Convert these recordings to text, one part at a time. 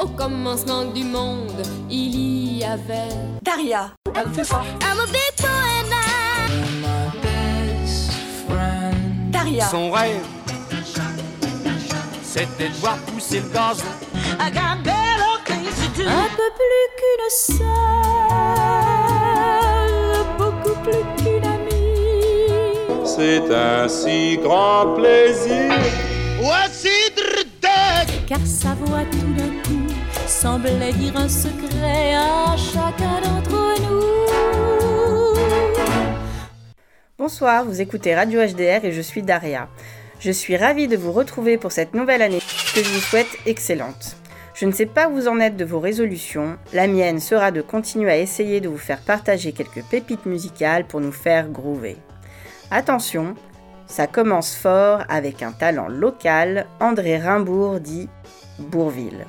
Au commencement du monde, il y avait Daria. Elle fait ça. I'm a big poema. Daria. Son rêve, c'était de voir pousser le gazon. I got better things to do. Un peu plus qu'une sœur, beaucoup plus qu'une amie. C'est un si grand plaisir. Car sa voix semblait dire un secret à chacun d'entre nous. Bonsoir, vous écoutez Radio HDR et je suis Daria. Je suis ravie de vous retrouver pour cette nouvelle année que je vous souhaite excellente. Je ne sais pas où vous en êtes de vos résolutions, la mienne sera de continuer à essayer de vous faire partager quelques pépites musicales pour nous faire groover. Attention, ça commence fort avec un talent local, André Rimbourg dit Bourville.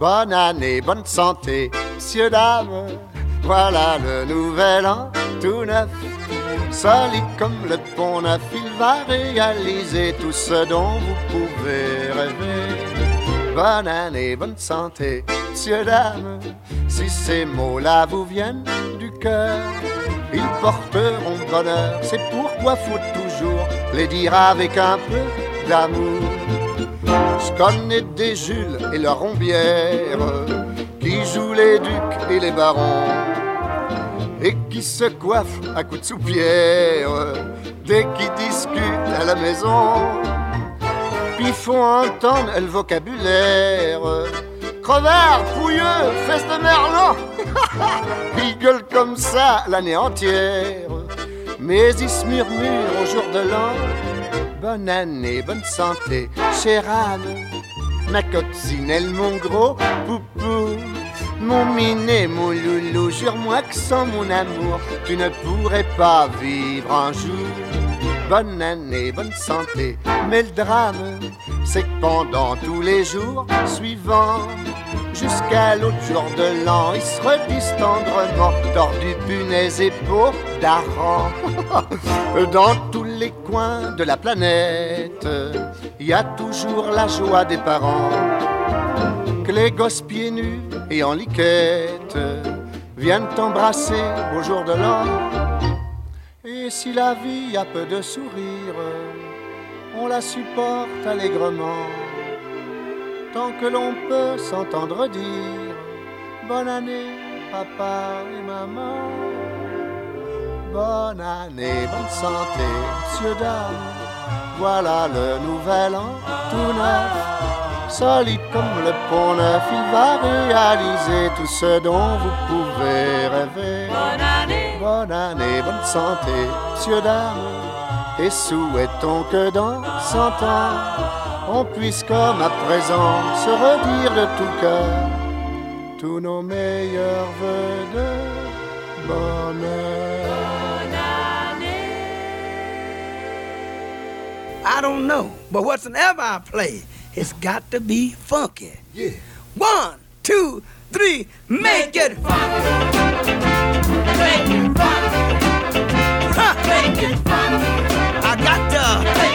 Bonne année, bonne santé, messieurs, dames. Voilà le nouvel an tout neuf. Solide comme le pont neuf, il va réaliser tout ce dont vous pouvez rêver. Bonne année, bonne santé, messieurs, dames. Si ces mots-là vous viennent du cœur, ils porteront bonheur. C'est pourquoi faut toujours les dire avec un peu d'amour. Je connais des Jules et leurs rombières qui jouent les ducs et les barons et qui se coiffent à coups de soupière dès qu'ils discutent à la maison. Puis font entendre le vocabulaire crevard, pouilleux, fesse de merlan. ils gueulent comme ça l'année entière, mais ils se murmurent au jour de l'an. Bonne année, bonne santé, chère âme. Ma coccinelle, mon gros poupou. Mon minet, mon loulou, jure-moi que sans mon amour, tu ne pourrais pas vivre un jour. Bonne année, bonne santé, mais le drame, c'est que pendant tous les jours suivants, jusqu'à l'autre jour de l'an, ils se redisent tendrement, tordus punaise et peau d'arrant. Dans tous les coins de la planète, il y a toujours la joie des parents. Que les gosses pieds nus et en liquette viennent t'embrasser au jour de l'an. Et si la vie a peu de sourire, on la supporte allègrement. Tant que l'on peut s'entendre dire Bonne année, papa et maman. Bonne année, bonne santé, monsieur, dame. Voilà le nouvel an tout neuf. Solide comme le pont neuf, il va réaliser tout ce dont vous pouvez rêver. Bonne année, bonne santé, monsieur, dame. Et souhaitons que dans cent ans, on puisse comme à présent se redire de tout cœur tous nos meilleurs voeux de bonheur. I don't know, but whatsoever I play, it's got to be funky. Yeah. One, two, three, make it funky. Make it! Funky. I got to.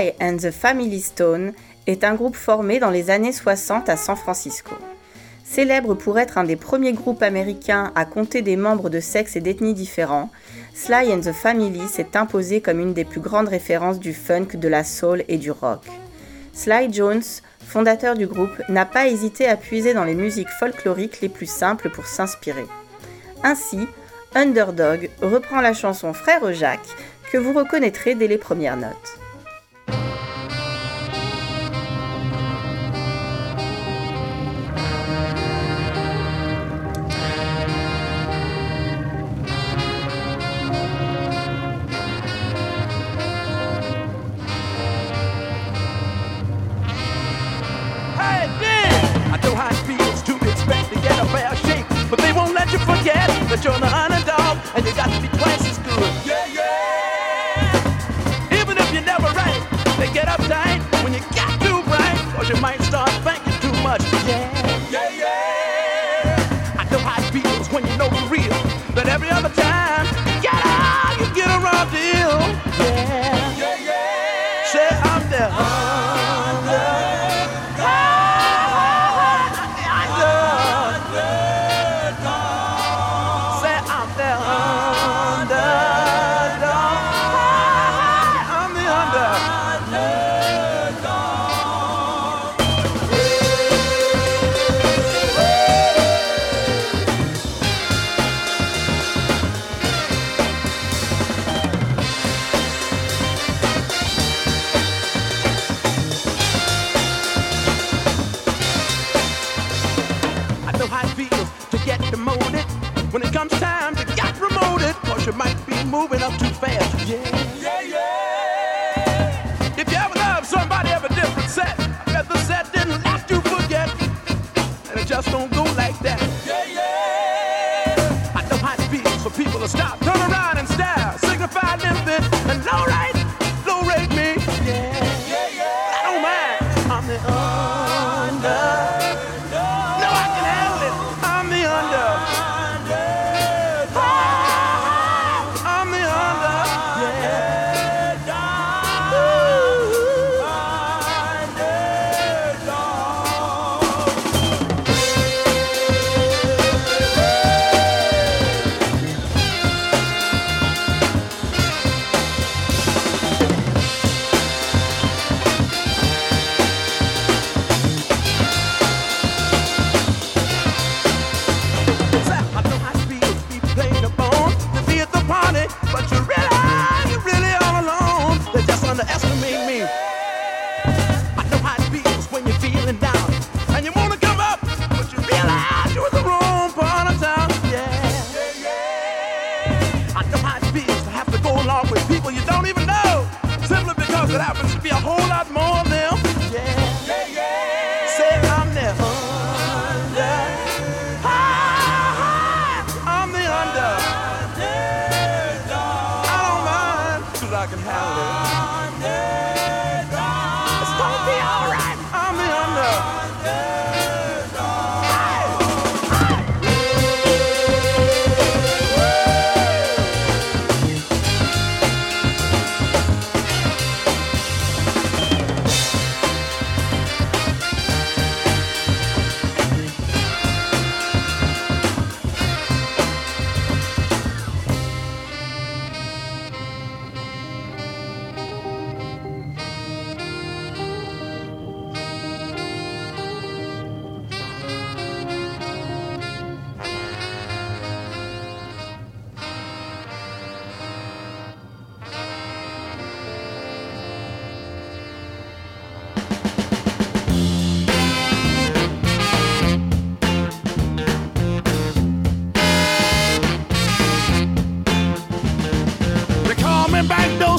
Sly and the Family Stone est un groupe formé dans les années 60 à San Francisco. Célèbre pour être un des premiers groupes américains à compter des membres de sexe et d'ethnies différents, Sly and the Family s'est imposé comme une des plus grandes références du funk, de la soul et du rock. Sly Jones, fondateur du groupe, n'a pas hésité à puiser dans les musiques folkloriques les plus simples pour s'inspirer. Ainsi, Underdog reprend la chanson Frère Jacques que vous reconnaîtrez dès les premières notes. blind fields to expect to get a fair shake. But they won't let you forget that you're the underdog and you got to be classy.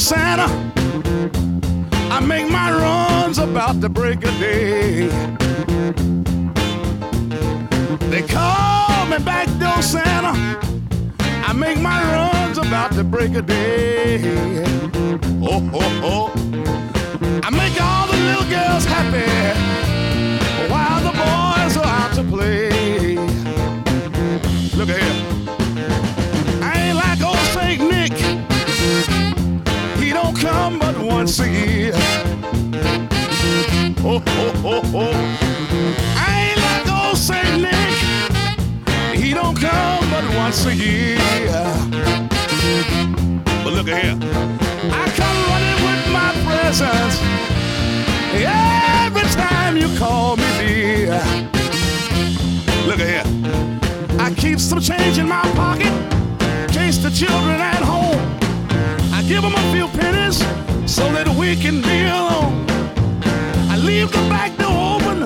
Santa. I make my runs about the break of day. They call me back door Santa. I make my runs about the break of day. Oh, oh, oh. I make all the little girls happy while the boys are out to play. Look at here. and see. Oh, oh, oh, oh. I ain't like old Saint Nick. He don't come but once a year. But look here. I come running with my presents. Every time you call me dear. Look here. I keep some change in my pocket. Case the children at home. I give them a few pennies so that we can be alone. I leave the back door open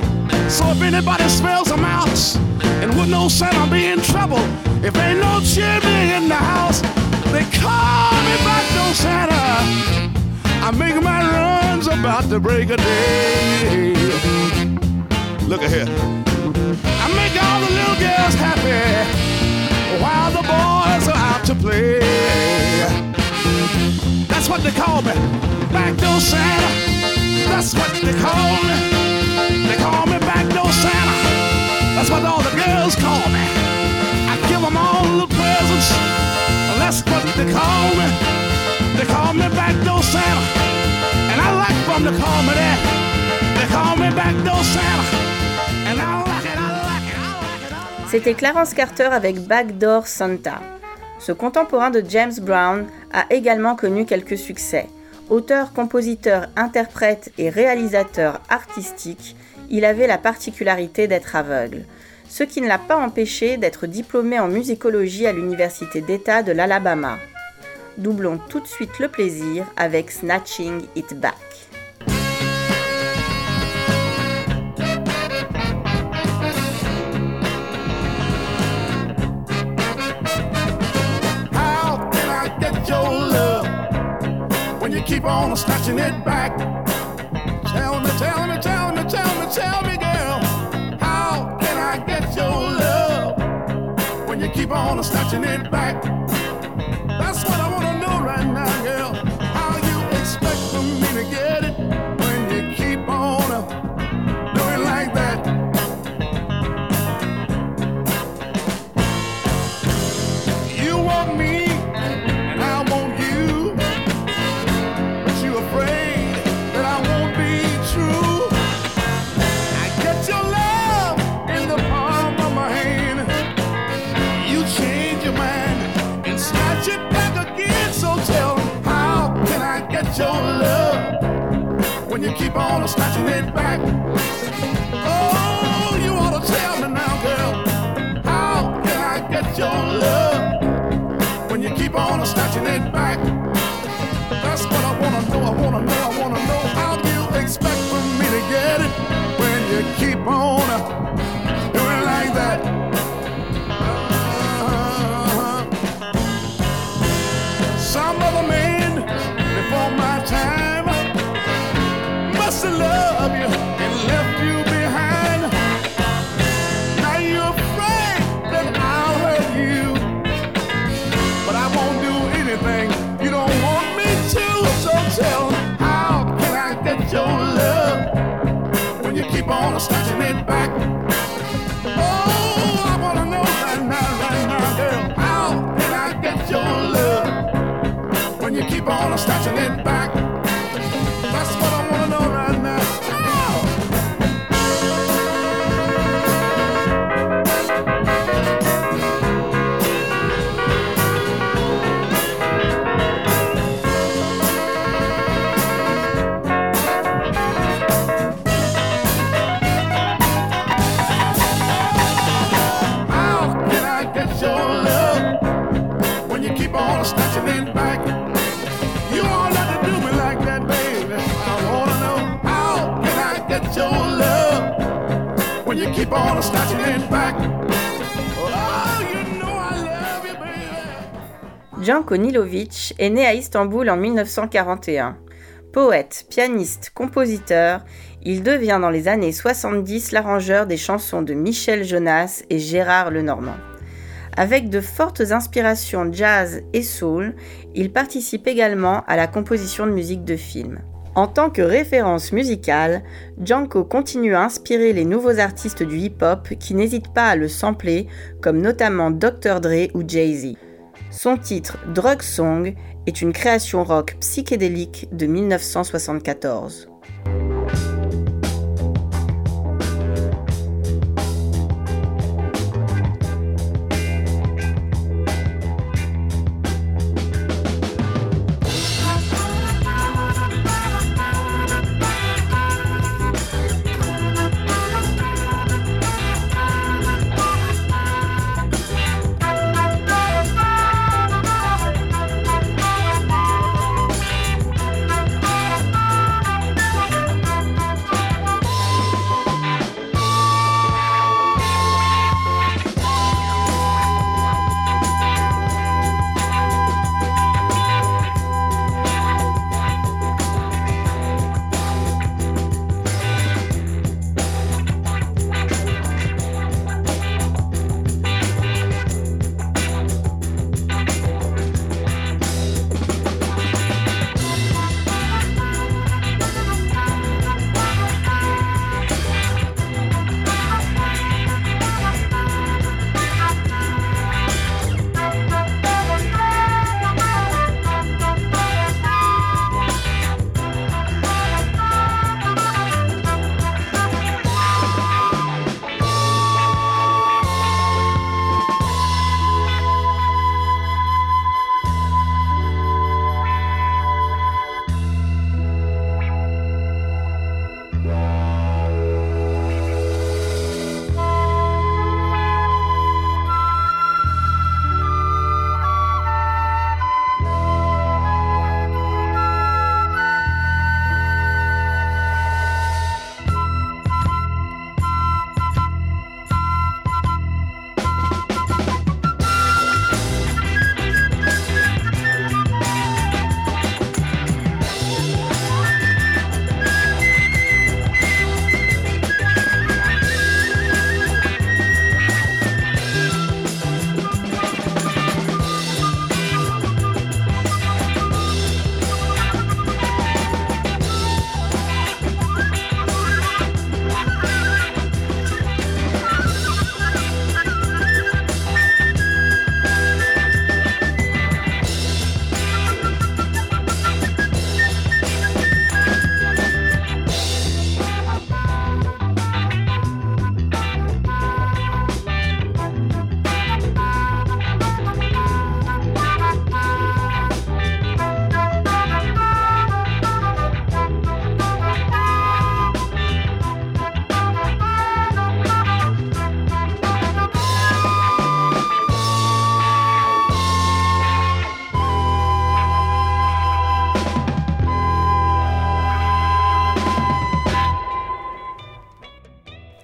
so if anybody smells a mouse and with would know Santa be in trouble, if ain't no chimney in the house, they call me back door Santa. I make my runs about the break of day. Look at here. I make all the little girls happy while the boys are out to play. That's what they call me, back door Santa. That's what they call me. They call me back door Santa. That's what all the girls call me. I give them all the presents. That's what they call me. They call me back door Santa. And I like them to call me that. They call me back door Santa. And I like it, I like it. I like it. C'était Clarence Carter avec Backdoor Santa. Ce contemporain de James Brown a également connu quelques succès. Auteur, compositeur, interprète et réalisateur artistique, il avait la particularité d'être aveugle, ce qui ne l'a pas empêché d'être diplômé en musicologie à l'Université d'État de l'Alabama. Doublons tout de suite le plaisir avec Snatching It Back. You keep on snatching it back? Tell me, tell me, tell me, tell me, tell me, girl. How can I get your love when you keep on snatching it back? When you keep on snatching it back? Oh, you ought to tell me now, girl. How can I get your love? when you keep on snatching it back. That's what I wanna know, I wanna know, I wanna know how do you expect for me to get it when you keep on when you keep on snatching it back? Oh. Janko Nilovic est né à Istanbul en 1941. Poète, pianiste, compositeur, il devient dans les années 70 l'arrangeur des chansons de Michel Jonas et Gérard Lenormand. Avec de fortes inspirations jazz et soul, il participe également à la composition de musique de film. En tant que référence musicale, Janko continue à inspirer les nouveaux artistes du hip-hop qui n'hésitent pas à le sampler, comme notamment Dr. Dre ou Jay-Z. Son titre Drug Song est une création rock psychédélique de 1974.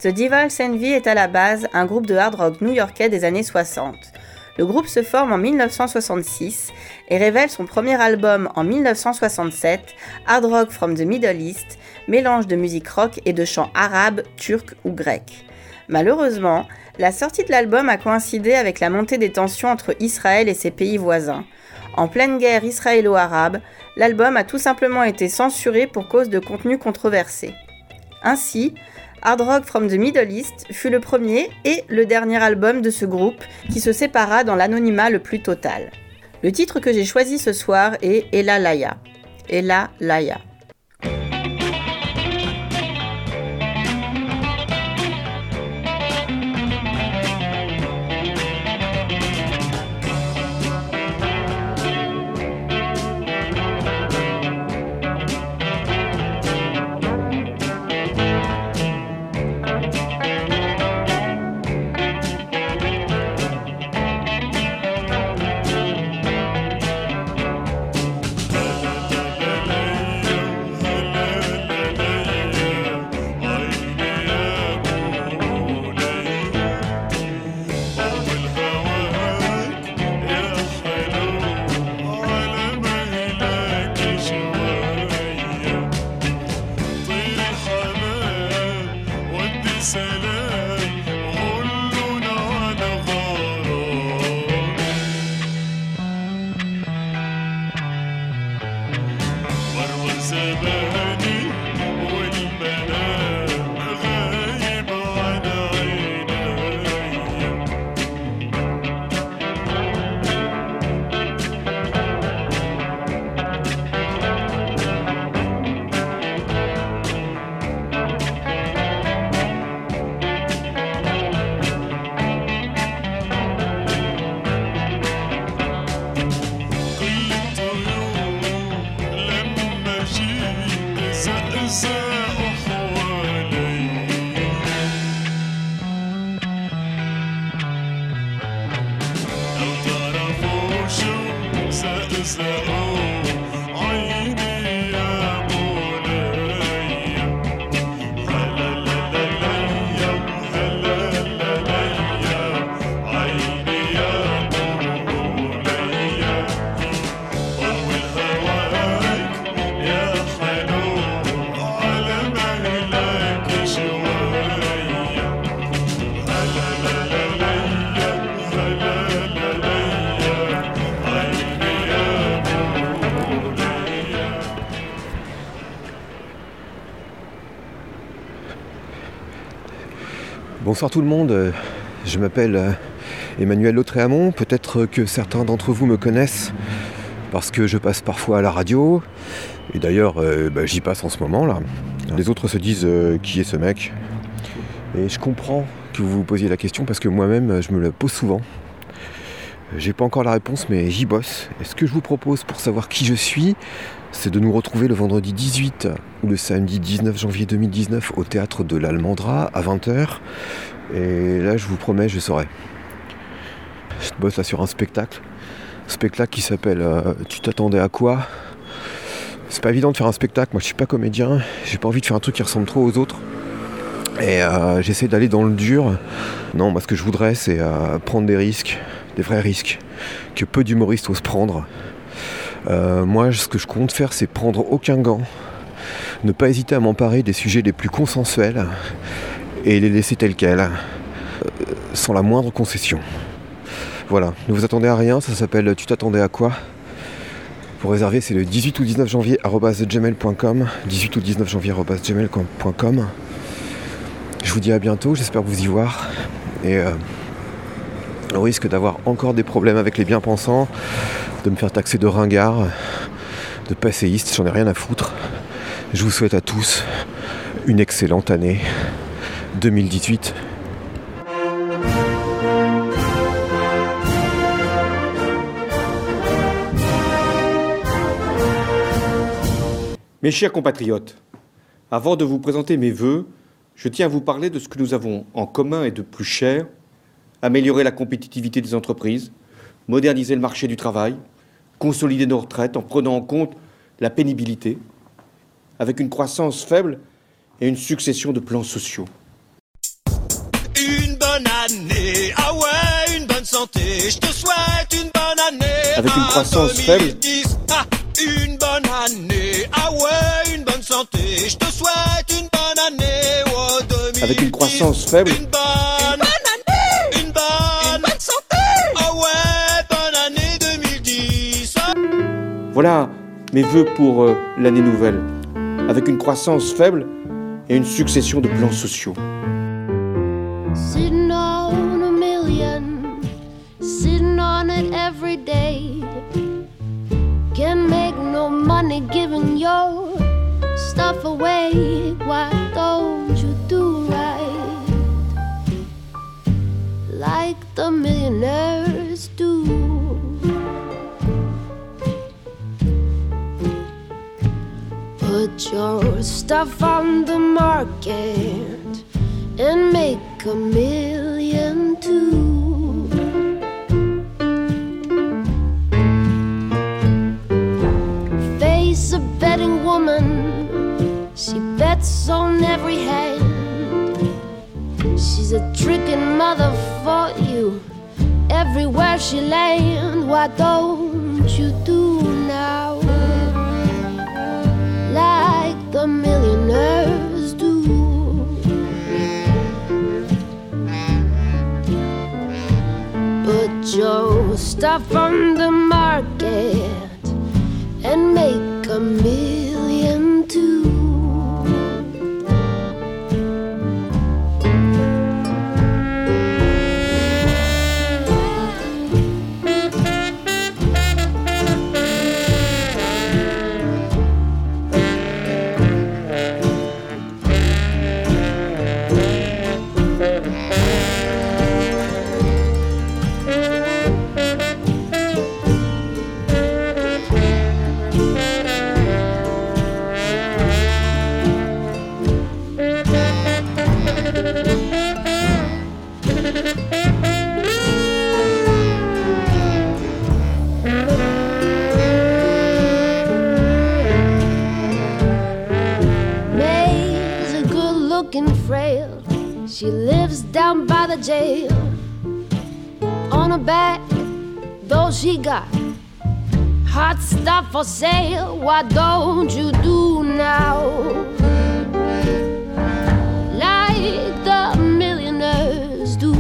The Devil's Envy est à la base un groupe de hard rock new-yorkais des années 60. Le groupe se forme en 1966 et révèle son premier album en 1967, Hard Rock from the Middle East, mélange de musique rock et de chants arabes, turcs ou grecs. Malheureusement, la sortie de l'album a coïncidé avec la montée des tensions entre Israël et ses pays voisins. En pleine guerre israélo-arabe, l'album a tout simplement été censuré pour cause de contenu controversé. Ainsi, Hard Rock from the Middle East fut le premier et le dernier album de ce groupe qui se sépara dans l'anonymat le plus total. Le titre que j'ai choisi ce soir est Ella Laya. Ella Laya. is the Bonsoir tout le monde, je m'appelle euh, Emmanuel Lautréamont, peut-être que certains d'entre vous me connaissent parce que je passe parfois à la radio, et d'ailleurs euh, bah, j'y passe en ce moment là. Les autres se disent euh, qui est ce mec? Et je comprends que vous vous posiez la question parce que moi-même je me la pose souvent. J'ai pas encore la réponse mais j'y bosse. Et ce que je vous propose pour savoir qui je suis, c'est de nous retrouver le vendredi 18 ou le samedi 19 janvier 2019 au théâtre de l'Almandra à 20h. Et là, je vous promets, je saurai. Je bosse là sur un spectacle. spectacle qui s'appelle euh, Tu t'attendais à quoi? C'est pas évident de faire un spectacle. Moi, je suis pas comédien. J'ai pas envie de faire un truc qui ressemble trop aux autres. Et euh, j'essaie d'aller dans le dur. Non, moi, ce que je voudrais, c'est euh, prendre des risques, des vrais risques, que peu d'humoristes osent prendre. Euh, moi, ce que je compte faire, c'est prendre aucun gant, ne pas hésiter à m'emparer des sujets les plus consensuels et les laisser tels quels, euh, sans la moindre concession. Voilà, ne vous attendez à rien, ça s'appelle Tu t'attendais à quoi? Pour réserver, c'est le 18 ou 19 janvier gmail.com 18 ou 19 janvier gmail.com Je vous dis à bientôt, j'espère vous y voir. Et euh, au risque d'avoir encore des problèmes avec les bien-pensants, de me faire taxer de ringard, de passéiste, j'en ai rien à foutre. Je vous souhaite à tous une excellente année 2018. Mes chers compatriotes, avant de vous présenter mes vœux, je tiens à vous parler de ce que nous avons en commun et de plus cher, améliorer la compétitivité des entreprises, moderniser le marché du travail, consolider nos retraites en prenant en compte la pénibilité, avec une croissance faible et une succession de plans sociaux. année. Ah ouais, une bonne santé. Je te souhaite une bonne année. Avec une croissance faible. Ah, une bonne année. Ah ouais, une bonne santé. Je te souhaite une bonne année. Oh, 2010. Avec une croissance faible. Une bonne, Voilà mes vœux pour euh, l'année nouvelle. Avec une croissance faible et une succession de plans sociaux. Sitting on a million, sitting on it every day. Can make no money giving your stuff away. Why don't you do right? Like the millionaires do? Put your stuff on the market and make a million too. Face a betting woman, she bets on every hand. She's a tricking mother for you everywhere she lands. Why don't you do the millionaires do? Put your stuff on the market and make a million She lives down by the jail. On her back, though she got hot stuff for sale. Why don't you do now? Like the millionaires do.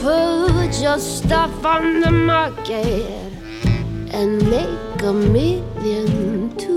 Put your stuff on the market and make a million too.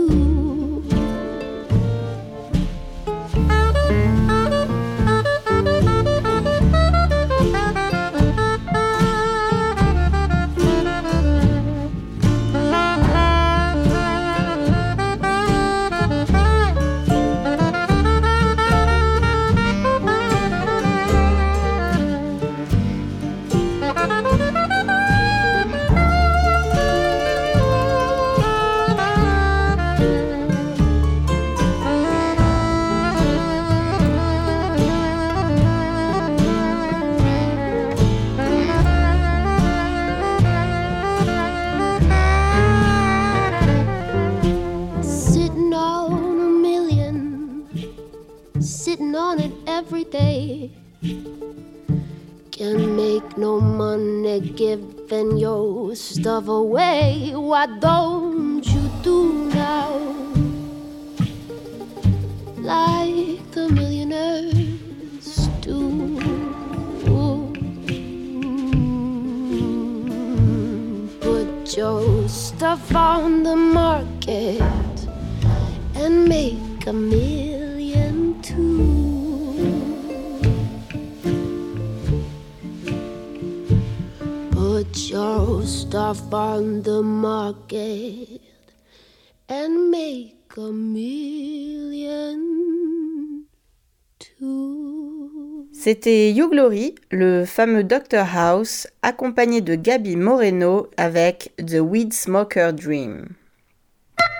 C'était You Glory, le fameux Dr House, accompagné de Gabi Moreno avec The Weed Smoker Dream.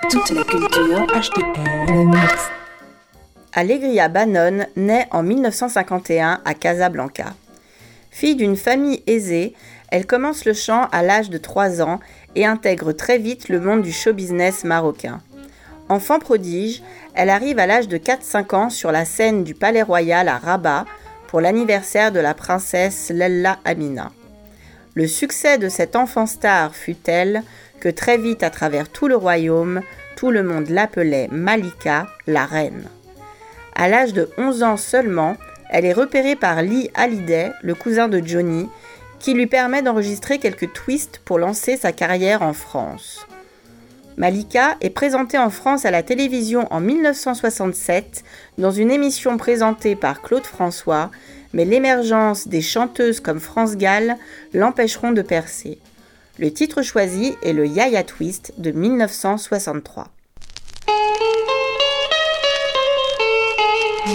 Toute la culture HTL Mix. Allegria Bannon naît en 1951 à Casablanca. Fille d'une famille aisée, elle commence le chant à l'âge de 3 ans et intègre très vite le monde du show business marocain. Enfant prodige, Elle arrive à l'âge de 4-5 ans sur la scène du Palais Royal à Rabat pour l'anniversaire de la princesse Lella Amina. Le succès de cette enfant star fut tel que très vite à travers tout le royaume, tout le monde l'appelait Malika, la reine. À l'âge de 11 ans seulement, elle est repérée par Lee Hallyday, le cousin de Johnny, qui lui permet d'enregistrer quelques twists pour lancer sa carrière en France. Malika est présentée en France à la télévision en 1967 dans une émission présentée par Claude François, mais l'émergence des chanteuses comme France Gall l'empêcheront de percer. Le titre choisi est le Yaya Twist de 1963.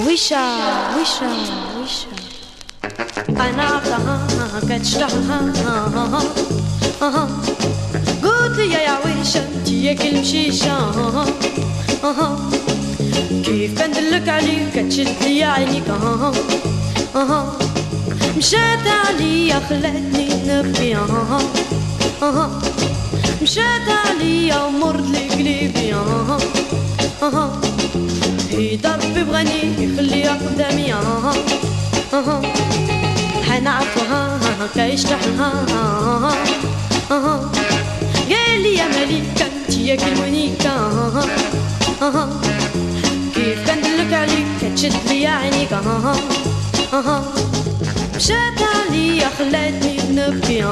Wisha, wisha, wisha. أنا كتشتغل قلت يا عويشة انتي ياك المشيشة كيف كندلك عليك تشد ليا عينيك مشات عليا خلاتني نبكي مشات عليا ومرت لي قليبي هي ضربي بغني يخليها قدامي حنا عرفها تحلها عليك انت يا كلمونيكا كيف كندلك عليك تشد ليا عينيك مشات عليا خلاتني نبكي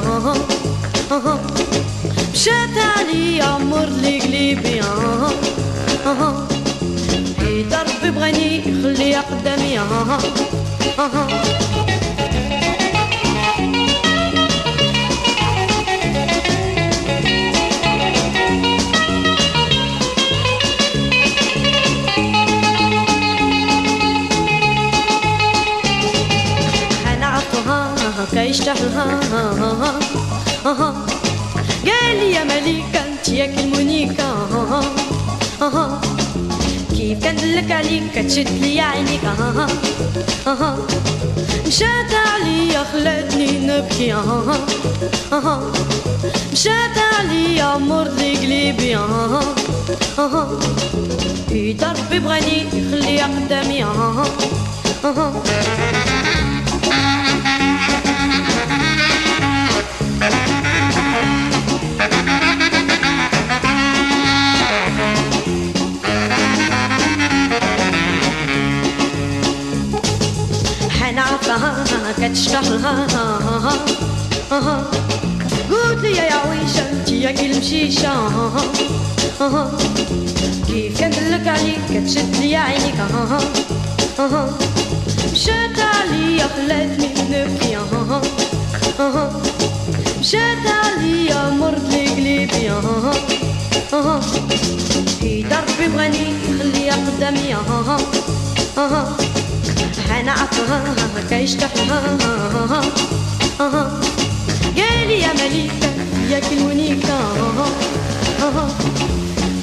مشات عليا عمر لي قليبي بقيت ربي بغاني خليها قدامي كيشتحلها قال يا مليكة انت يا كلمونيكا كيف كندلك عليك كتشد لي عينيك مشات عليا خلاتني نبكي مشات عليا مرض قلبي في ضربي بغني يخليها قدامي حنعرفها كتشتغلها قلت لي يا عويشة انتي يا كل مشيشة. كيف كندلك عليك كتشد لي عينيك. مشات عليا خلاتني نبكي مشات عليا مرت لي قلبي في ضربي بغني خليها قدامي أنا عطاها ما كايش تحاها قالي يا مليكة يا كلونيكة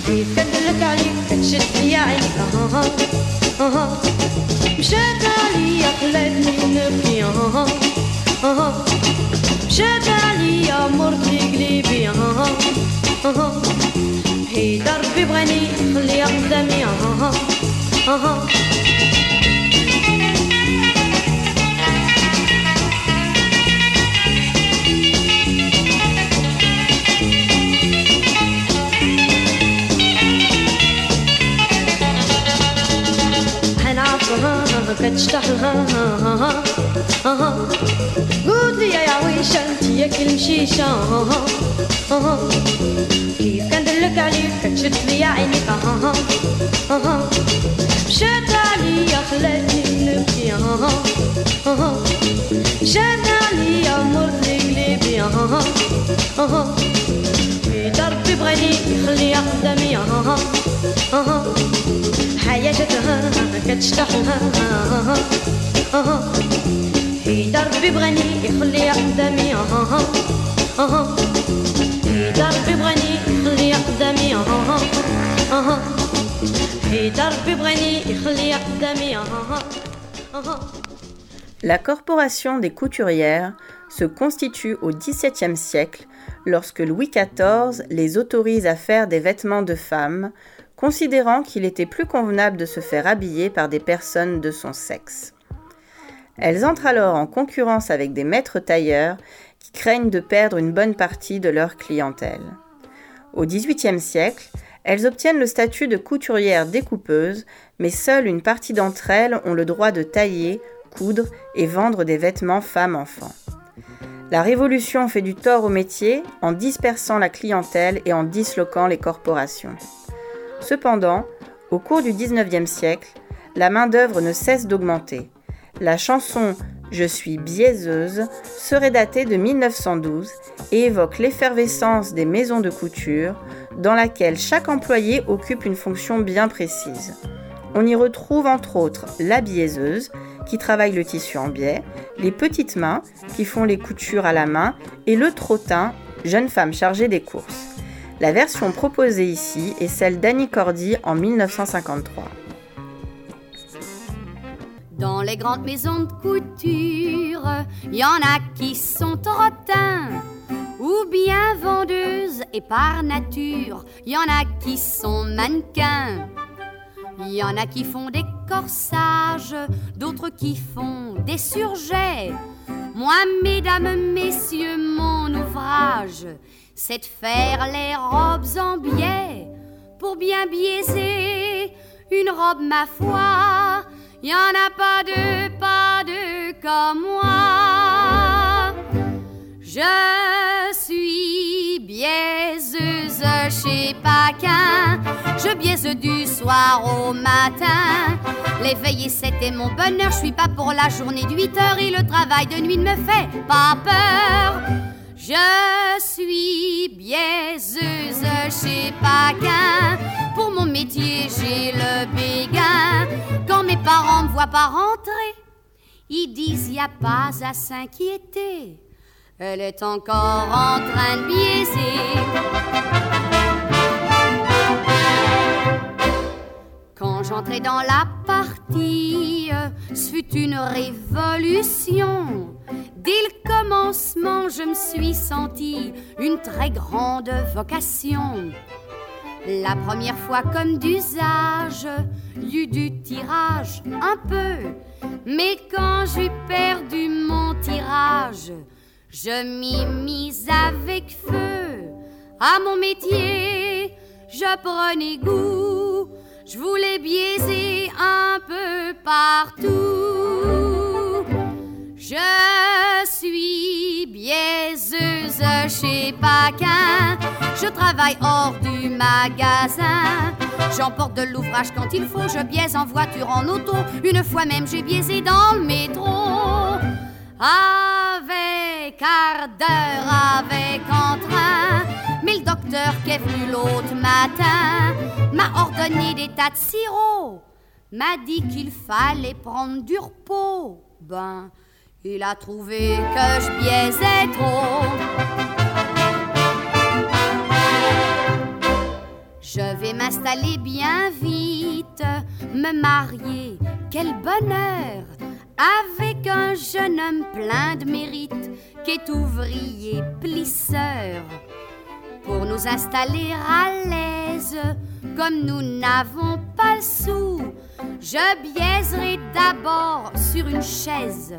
كيف كدلك عليك شدني يا عينيك مشات عليا خلاتني نبكي مشات عليا مرتي قليبي حيت ربي بغاني خليها قدامي. كتشتحلها قلت لي يا عويشة انتي يا كل مشيشة كيف كندلك عليك كتشد لي عينيك مشات عليا خلاتني نبكي مشات عليا مرت لي قلبي في ضربي بغني يخليها قدامي حياتها كتشتحلها في دربي بغني يخليها قدامي في دربي بغني يخليها قدامي في دربي بغني يخليها قدامي La corporation des couturières se constitue au XVIIe siècle lorsque Louis XIV les autorise à faire des vêtements de femmes considérant qu'il était plus convenable de se faire habiller par des personnes de son sexe. Elles entrent alors en concurrence avec des maîtres tailleurs qui craignent de perdre une bonne partie de leur clientèle. Au XVIIIe siècle, elles obtiennent le statut de couturières découpeuses, mais seule une partie d'entre elles ont le droit de tailler, coudre et vendre des vêtements femmes-enfants. La Révolution fait du tort au métier en dispersant la clientèle et en disloquant les corporations. Cependant, au cours du XIXe siècle, la main-d'œuvre ne cesse d'augmenter. La chanson Je suis biaiseuse serait datée de 1912 et évoque l'effervescence des maisons de couture dans laquelle chaque employé occupe une fonction bien précise. On y retrouve entre autres la biaiseuse, qui travaille le tissu en biais, les petites mains, qui font les coutures à la main, et le trottin, jeune femme chargée des courses. La version proposée ici est celle d'Annie Cordy en 1953. Dans les grandes maisons de couture, y en a qui sont trottins ou bien vendeuses et par nature, y en a qui sont mannequins. Il y en a qui font des corsages, d'autres qui font des surjets. Moi, mesdames, messieurs, mon ouvrage, c'est de faire les robes en biais. Pour bien biaiser une robe, ma foi, y en a pas deux, pas deux comme moi. Je suis biaiseuse chez Paquin. Je biaise du soir au matin. L'éveil c'était mon bonheur. Je suis pas pour la journée de 8 heures et le travail de nuit ne me fait pas peur. Je suis biaiseuse chez Paquin. Pour mon métier, j'ai le béguin. Quand mes parents me voient pas rentrer, ils disent y a pas à s'inquiéter. Elle est encore en train de biaiser. Quand j'entrais dans la partie, ce fut une révolution. Dès le commencement, je me suis sentie une très grande vocation. La première fois comme d'usage, y eut du tirage un peu. Mais quand j'ai perdu mon tirage, je m'y mise avec feu à mon métier, je prenais goût, je voulais biaiser un peu partout. Je suis biaiseuse chez Paquin, je travaille hors du magasin. J'emporte de l'ouvrage quand il faut, je biaise en voiture, en auto. Une fois même, j'ai biaisé dans le métro. Avec quart d'heure, avec entrain. Qui est venu l'autre matin m'a ordonné des tas de sirop. M'a dit qu'il fallait prendre du repos. Ben, il a trouvé que je biaisais trop. Je vais m'installer bien vite, me marier, quel bonheur avec un jeune homme plein de mérite qui est ouvrier plisseur. Pour nous installer à l'aise, comme nous n'avons pas le sou, je biaiserai d'abord sur une chaise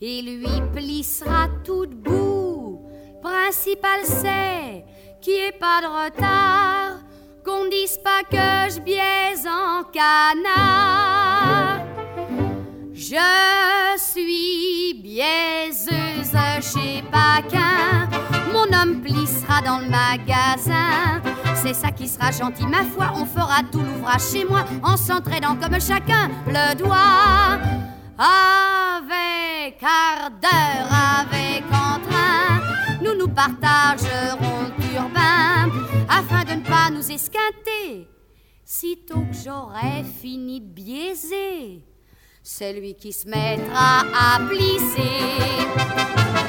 et lui plissera tout debout. Principal c'est qu'il n'y ait pas de retard, qu'on dise pas que je biaise en canard. Je suis biaiseuse chez Paquin. Mon homme plissera dans le magasin. C'est ça qui sera gentil, ma foi. On fera tout l'ouvrage chez moi en s'entraînant comme chacun le doigt. Avec quart d'heure, avec entrain, nous nous partagerons le turbin afin de ne pas nous esquinter. Sitôt que j'aurai fini de biaiser c'est lui qui se mettra à plisser.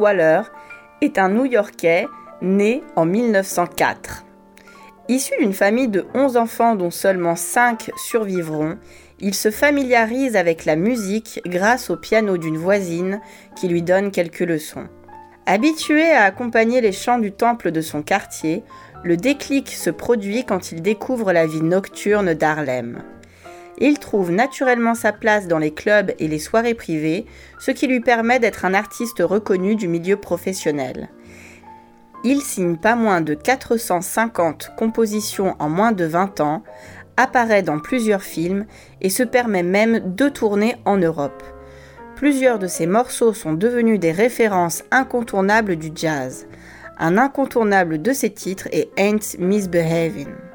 Waller est un New-Yorkais né en 1904. Issu d'une famille de 11 enfants dont seulement 5 survivront, il se familiarise avec la musique grâce au piano d'une voisine qui lui donne quelques leçons. Habitué à accompagner les chants du temple de son quartier, le déclic se produit quand il découvre la vie nocturne d'Harlem. Il trouve naturellement sa place dans les clubs et les soirées privées, ce qui lui permet d'être un artiste reconnu du milieu professionnel. Il signe pas moins de 450 compositions en moins de 20 ans, apparaît dans plusieurs films et se permet même deux tournées en Europe. Plusieurs de ses morceaux sont devenus des références incontournables du jazz. Un incontournable de ses titres est Ain't Misbehavin'.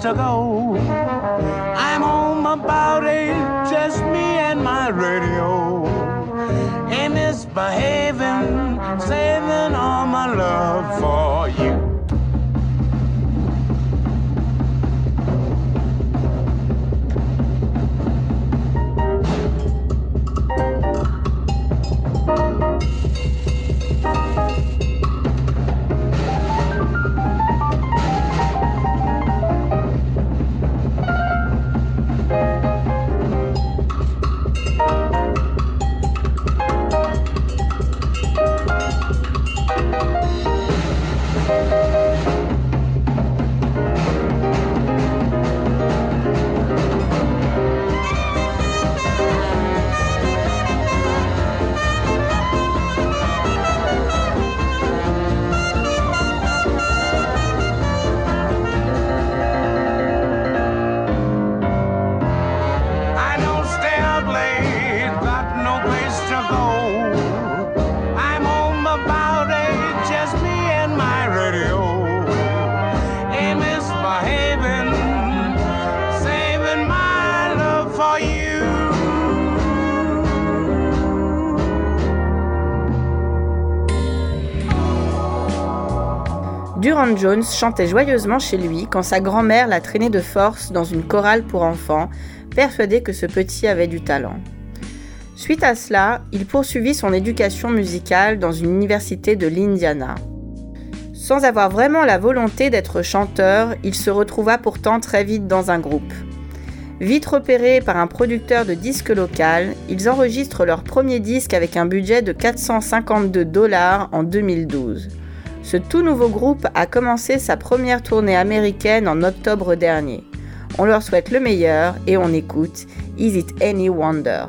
To go. Jones chantait joyeusement chez lui quand sa grand-mère l'a traîné de force dans une chorale pour enfants, persuadée que ce petit avait du talent. Suite à cela, il poursuivit son éducation musicale dans une université de l'Indiana. Sans avoir vraiment la volonté d'être chanteur, il se retrouva pourtant très vite dans un groupe. Vite repérés par un producteur de disques local, ils enregistrent leur premier disque avec un budget de 452 dollars en 2012. Ce tout nouveau groupe a commencé sa première tournée américaine en octobre dernier. On leur souhaite le meilleur et on écoute Is It Any Wonder?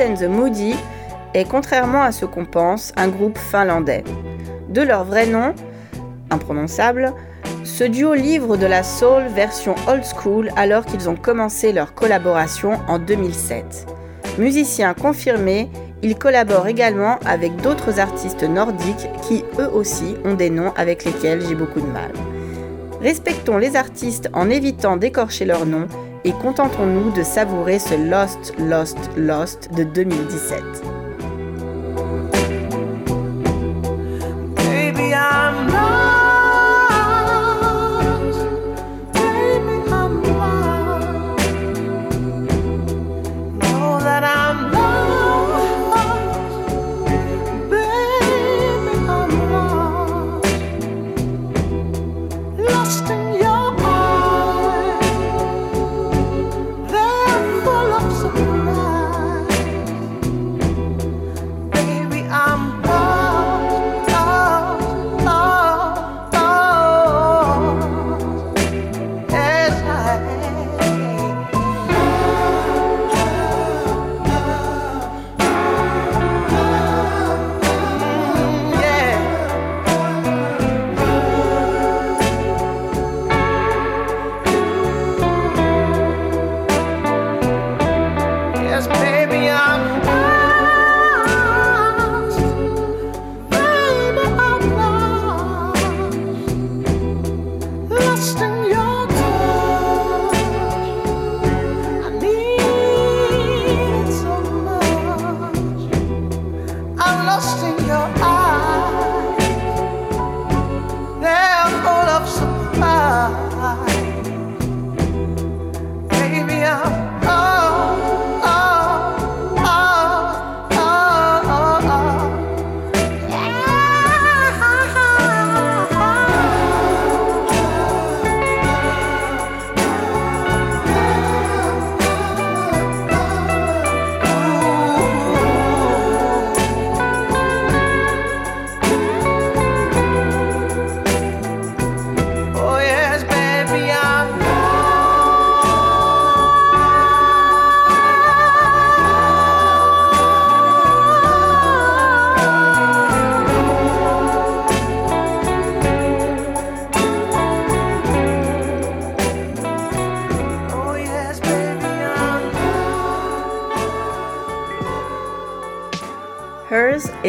The Moody est, contrairement à ce qu'on pense, un groupe finlandais. De leur vrai nom, imprononçable, ce duo livre de la soul version old school alors qu'ils ont commencé leur collaboration en 2007. Musiciens confirmés, ils collaborent également avec d'autres artistes nordiques qui eux aussi ont des noms avec lesquels j'ai beaucoup de mal. Respectons les artistes en évitant d'écorcher leurs noms et contentons-nous de savourer ce Lost, Lost, Lost de 2017. Baby, I'm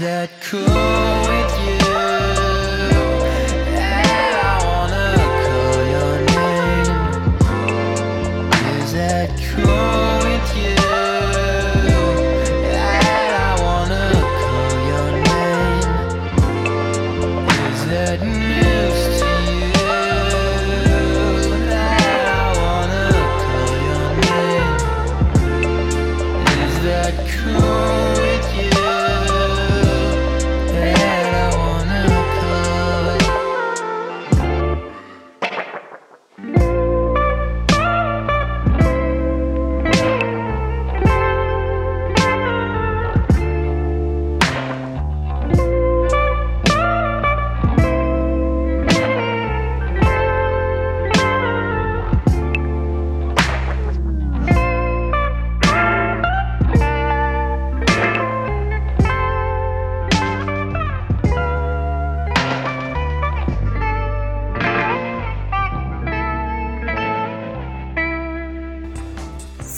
that could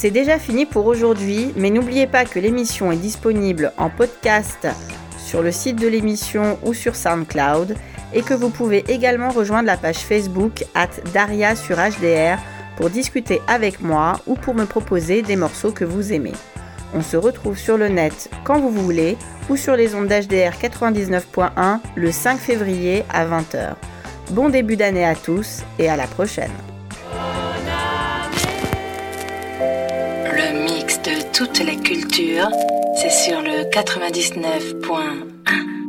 C'est déjà fini pour aujourd'hui, mais n'oubliez pas que l'émission est disponible en podcast sur le site de l'émission ou sur SoundCloud et que vous pouvez également rejoindre la page Facebook at Daria sur HDR pour discuter avec moi ou pour me proposer des morceaux que vous aimez. On se retrouve sur le net quand vous voulez ou sur les ondes d'HDR 99.1 le 5 février à 20h. Bon début d'année à tous et à la prochaine. Toutes les cultures, c'est sur le 99.1.